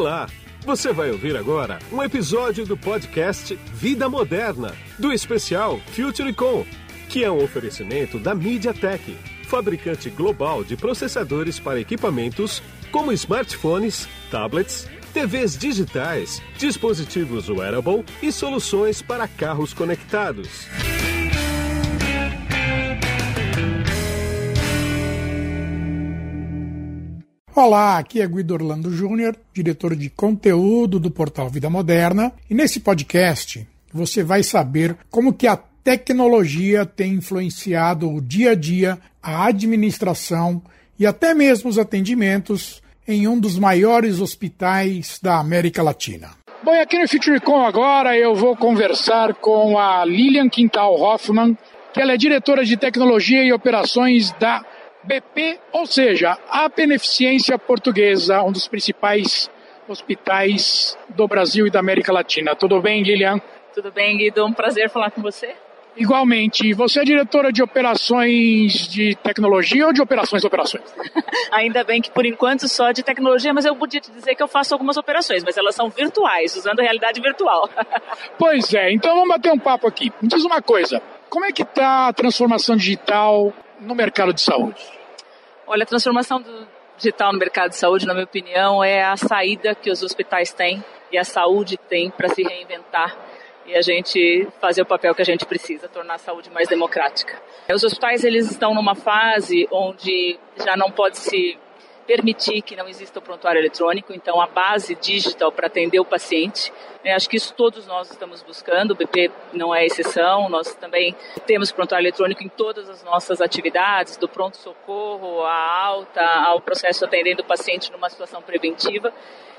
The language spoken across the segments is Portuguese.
Olá! Você vai ouvir agora um episódio do podcast Vida Moderna, do especial FutureCon, que é um oferecimento da MediaTek, fabricante global de processadores para equipamentos como smartphones, tablets, TVs digitais, dispositivos wearable e soluções para carros conectados. Olá, aqui é Guido Orlando Júnior, diretor de conteúdo do portal Vida Moderna, e nesse podcast você vai saber como que a tecnologia tem influenciado o dia a dia, a administração e até mesmo os atendimentos em um dos maiores hospitais da América Latina. Bom, e aqui no FutureCon agora eu vou conversar com a Lilian Quintal Hoffman, que ela é diretora de tecnologia e operações da BP, ou seja, a Beneficência Portuguesa, um dos principais hospitais do Brasil e da América Latina. Tudo bem, Lilian? Tudo bem, Guido. Um prazer falar com você. Igualmente. Você é diretora de operações de tecnologia ou de operações operações? Ainda bem que por enquanto só de tecnologia, mas eu podia te dizer que eu faço algumas operações, mas elas são virtuais, usando a realidade virtual. pois é. Então vamos bater um papo aqui. Me diz uma coisa. Como é que está a transformação digital no mercado de saúde? Olha, a transformação digital no mercado de saúde, na minha opinião, é a saída que os hospitais têm e a saúde tem para se reinventar e a gente fazer o papel que a gente precisa, tornar a saúde mais democrática. Os hospitais eles estão numa fase onde já não pode se permitir que não exista o prontuário eletrônico, então a base digital para atender o paciente. Né? Acho que isso todos nós estamos buscando, o BP não é exceção, nós também temos prontuário eletrônico em todas as nossas atividades, do pronto-socorro, à alta, ao processo atendendo o paciente numa situação preventiva.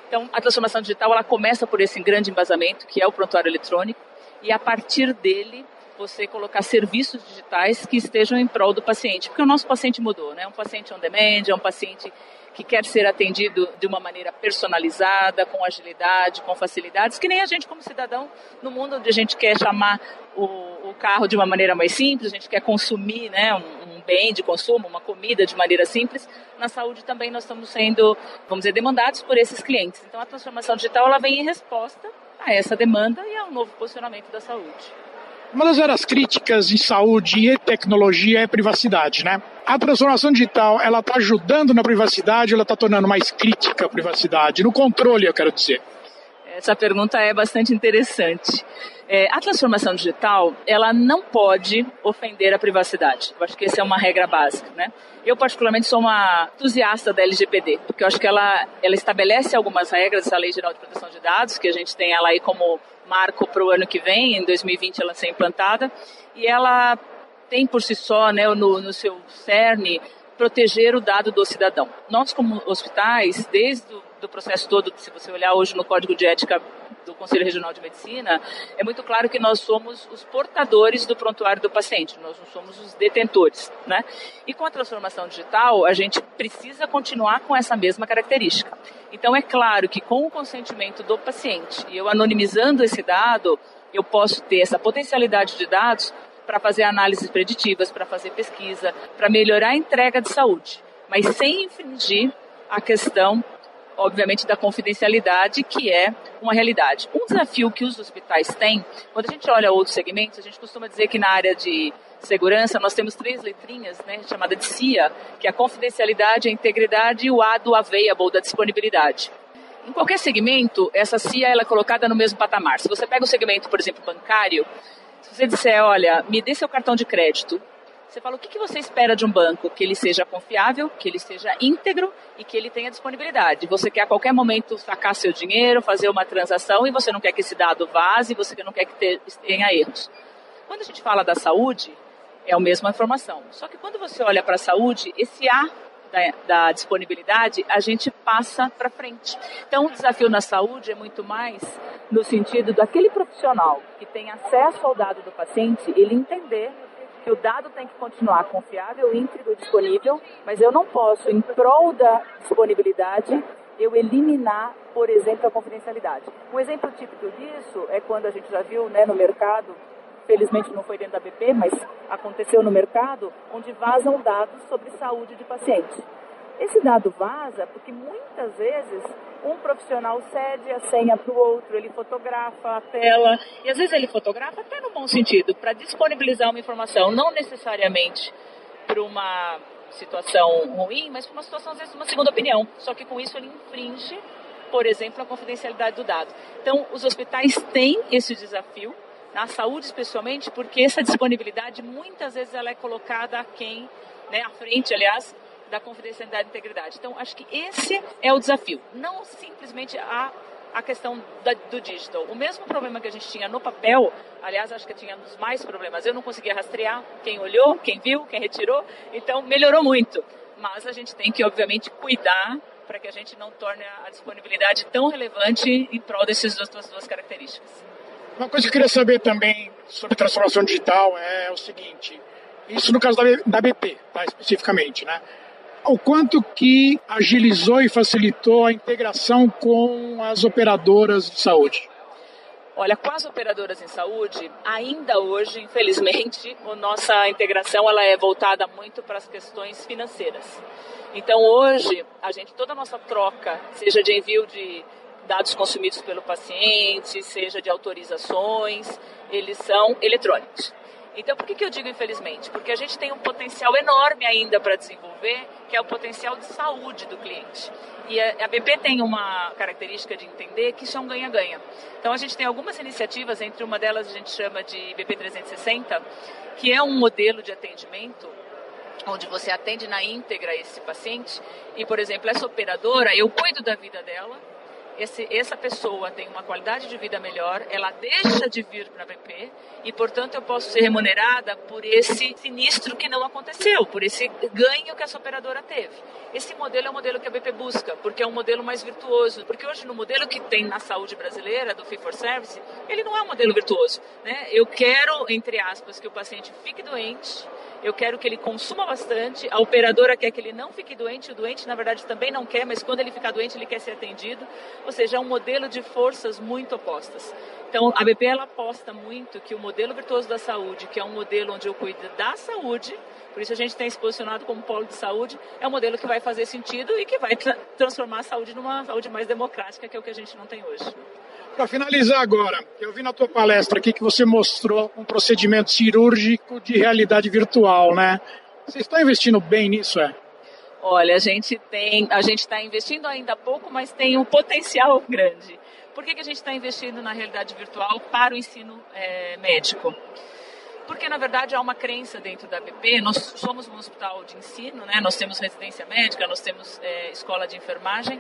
Então, a transformação digital ela começa por esse grande embasamento, que é o prontuário eletrônico, e a partir dele você colocar serviços digitais que estejam em prol do paciente, porque o nosso paciente mudou, né? Um paciente on demand, é um paciente que quer ser atendido de uma maneira personalizada, com agilidade, com facilidades, que nem a gente como cidadão, no mundo onde a gente quer chamar o, o carro de uma maneira mais simples, a gente quer consumir né, um, um, bem de consumo, uma comida de maneira simples, na saúde também nós estamos sendo, vamos dizer, demandados por esses clientes. Então a transformação digital ela vem em resposta a essa demanda e ao novo posicionamento da saúde. Uma das áreas críticas em saúde e tecnologia é privacidade, né? A transformação digital, ela está ajudando na privacidade ou ela está tornando mais crítica a privacidade? No controle, eu quero dizer. Essa pergunta é bastante interessante. É, a transformação digital, ela não pode ofender a privacidade. Eu acho que essa é uma regra básica, né? Eu, particularmente, sou uma entusiasta da LGPD, porque eu acho que ela, ela estabelece algumas regras, essa Lei Geral de Proteção de Dados, que a gente tem ela aí como marco para o ano que vem, em 2020 ela ser implantada, e ela tem por si só, né, no, no seu cerne, proteger o dado do cidadão. Nós, como hospitais, desde o do processo todo, se você olhar hoje no Código de Ética do Conselho Regional de Medicina, é muito claro que nós somos os portadores do prontuário do paciente, nós não somos os detentores, né? E com a transformação digital, a gente precisa continuar com essa mesma característica. Então, é claro que com o consentimento do paciente, e eu anonimizando esse dado, eu posso ter essa potencialidade de dados para fazer análises preditivas, para fazer pesquisa, para melhorar a entrega de saúde, mas sem infringir a questão obviamente, da confidencialidade, que é uma realidade. Um desafio que os hospitais têm, quando a gente olha outros segmentos, a gente costuma dizer que na área de segurança nós temos três letrinhas, né, chamada de CIA, que é a confidencialidade, a integridade e o A do available, da disponibilidade. Em qualquer segmento, essa CIA ela é colocada no mesmo patamar. Se você pega o segmento, por exemplo, bancário, se você disser, olha, me dê seu cartão de crédito, você fala o que, que você espera de um banco? Que ele seja confiável, que ele seja íntegro e que ele tenha disponibilidade. Você quer a qualquer momento sacar seu dinheiro, fazer uma transação e você não quer que esse dado vaze, você não quer que tenha erros. Quando a gente fala da saúde, é a mesma informação. Só que quando você olha para a saúde, esse A da, da, disponibilidade, a gente passa para frente. Então, o desafio na saúde é muito mais no sentido daquele profissional que tem acesso ao dado do paciente, ele entender que o dado tem que continuar confiável, íntegro, disponível, mas eu não posso, em prol da disponibilidade, eu eliminar, por exemplo, a confidencialidade. Um exemplo típico disso é quando a gente já viu né, no mercado, felizmente não foi dentro da BP, mas aconteceu no mercado, onde vazam dados sobre saúde de paciente. Esse dado vaza porque muitas vezes um profissional cede a senha para o outro, ele fotografa a tela, e às vezes ele fotografa até no bom sentido, para disponibilizar uma informação, não necessariamente para uma situação ruim, mas para uma situação, às vezes, uma segunda opinião. Só que com isso ele infringe, por exemplo, a confidencialidade do dado. Então, os hospitais têm esse desafio, na saúde especialmente, porque essa disponibilidade muitas vezes ela é colocada a quem, né, à frente, aliás, da confidencialidade e integridade. Então, acho que esse é o desafio. Não simplesmente a, a questão da, do digital. O mesmo problema que a gente tinha no papel, aliás, acho que tínhamos mais problemas. Eu não conseguia rastrear quem olhou, quem viu, quem retirou. Então, melhorou muito. Mas a gente tem que, obviamente, cuidar para que a gente não torne a disponibilidade tão relevante em prol dessas duas, duas características. Uma coisa que eu queria saber também sobre transformação digital é o seguinte: isso no caso da BP, tá, especificamente, né? O quanto que agilizou e facilitou a integração com as operadoras de saúde? Olha, com as operadoras em saúde, ainda hoje, infelizmente, a nossa integração ela é voltada muito para as questões financeiras. Então, hoje, a gente toda a nossa troca, seja de envio de dados consumidos pelo paciente, seja de autorizações, eles são eletrônicos. Então, por que, que eu digo infelizmente? Porque a gente tem um potencial enorme ainda para desenvolver, que é o potencial de saúde do cliente. E a, BP tem uma característica de entender que isso é um ganha-ganha. Então, a gente tem algumas iniciativas, entre uma delas a gente chama de BP 360, que é um modelo de atendimento onde você atende na íntegra esse paciente e, por exemplo, essa operadora, eu cuido da vida dela, esse, essa pessoa tem uma qualidade de vida melhor, ela deixa de vir para a BP e, portanto, eu posso ser remunerada por esse sinistro que não aconteceu, por esse ganho que essa operadora teve. Esse modelo é o modelo que a BP busca, porque é um modelo mais virtuoso. Porque hoje, no modelo que tem na saúde brasileira, do Fee for Service, ele não é um modelo virtuoso. Né? Eu quero, entre aspas, que o paciente fique doente eu quero que ele consuma bastante, a operadora quer que ele não fique doente, o doente na verdade também não quer, mas quando ele ficar doente ele quer ser atendido, ou seja, é um modelo de forças muito opostas. Então a BP ela aposta muito que o modelo virtuoso da saúde, que é um modelo onde eu cuido da saúde, por isso a gente tem se posicionado como polo de saúde, é um modelo que vai fazer sentido e que vai tra transformar a saúde numa saúde mais democrática, que é o que a gente não tem hoje. Para finalizar agora, eu vi na tua palestra aqui que você mostrou um procedimento cirúrgico de realidade virtual, né? Vocês estão investindo bem nisso, é? Olha, a gente tem, a gente está investindo ainda pouco, mas tem um potencial grande. Por que, que a gente está investindo na realidade virtual para o ensino é, médico? Porque, na verdade, há uma crença dentro da BP. Nós somos um hospital de ensino, né? nós temos residência médica, nós temos é, escola de enfermagem,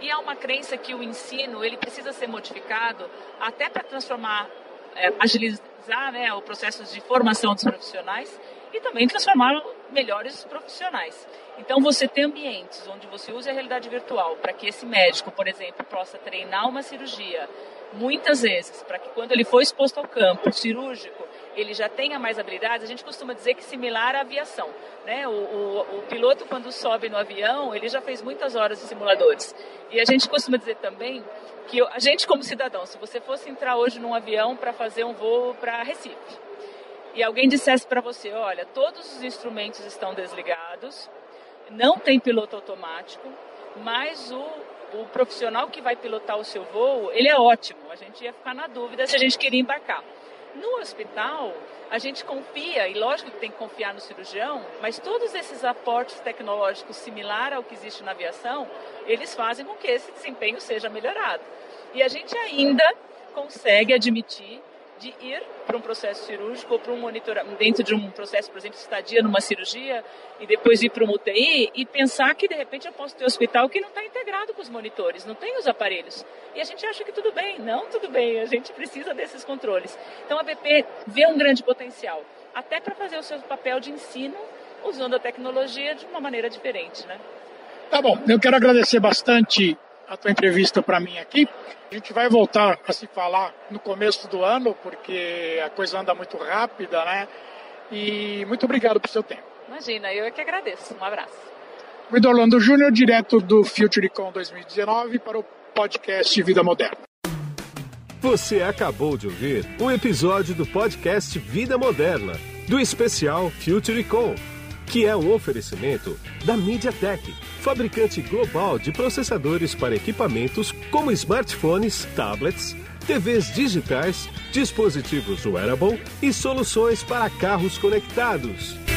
e há uma crença que o ensino ele precisa ser modificado até para transformar, é, agilizar né, o processo de formação dos profissionais e também transformar melhores profissionais. Então, você tem ambientes onde você usa a realidade virtual para que esse médico, por exemplo, possa treinar uma cirurgia, muitas vezes, para que quando ele for exposto ao campo cirúrgico, ele já tenha mais habilidades, a gente costuma dizer que similar à aviação. Né? O, o, o, piloto, quando sobe no avião, ele já fez muitas horas de simuladores. E a gente costuma dizer também que a gente, como cidadão, se você fosse entrar hoje num avião para fazer um voo para Recife, e alguém dissesse para você: olha, todos os instrumentos estão desligados, não tem piloto automático, mas o, o profissional que vai pilotar o seu voo, ele é ótimo. A gente ia ficar na dúvida se a gente queria embarcar. No hospital, a gente confia, e lógico que tem que confiar no cirurgião, mas todos esses aportes tecnológicos similar ao que existe na aviação, eles fazem com que esse desempenho seja melhorado. E a gente ainda consegue admitir de ir para um processo cirúrgico ou para um monitoramento, dentro de um processo, por exemplo, estadia numa cirurgia e depois ir para uma UTI e pensar que de repente eu posso ter um hospital que não está integrado com os monitores, não tem os aparelhos. E a gente acha que tudo bem. Não, tudo bem, a gente precisa desses controles. Então a BP vê um grande potencial, até para fazer o seu papel de ensino usando a tecnologia de uma maneira diferente, né? Tá bom, eu quero agradecer bastante a tua entrevista para mim aqui. A gente vai voltar a se falar no começo do ano, porque a coisa anda muito rápida, né? E muito obrigado por seu tempo. Imagina, eu é que agradeço. Um abraço. Guido Orlando Júnior, direto do FutureCon 2019 para o podcast Vida Moderna. Você acabou de ouvir um episódio do podcast Vida Moderna, do especial FutureCon que é um oferecimento da MediaTek, fabricante global de processadores para equipamentos como smartphones, tablets, TVs digitais, dispositivos wearable e soluções para carros conectados.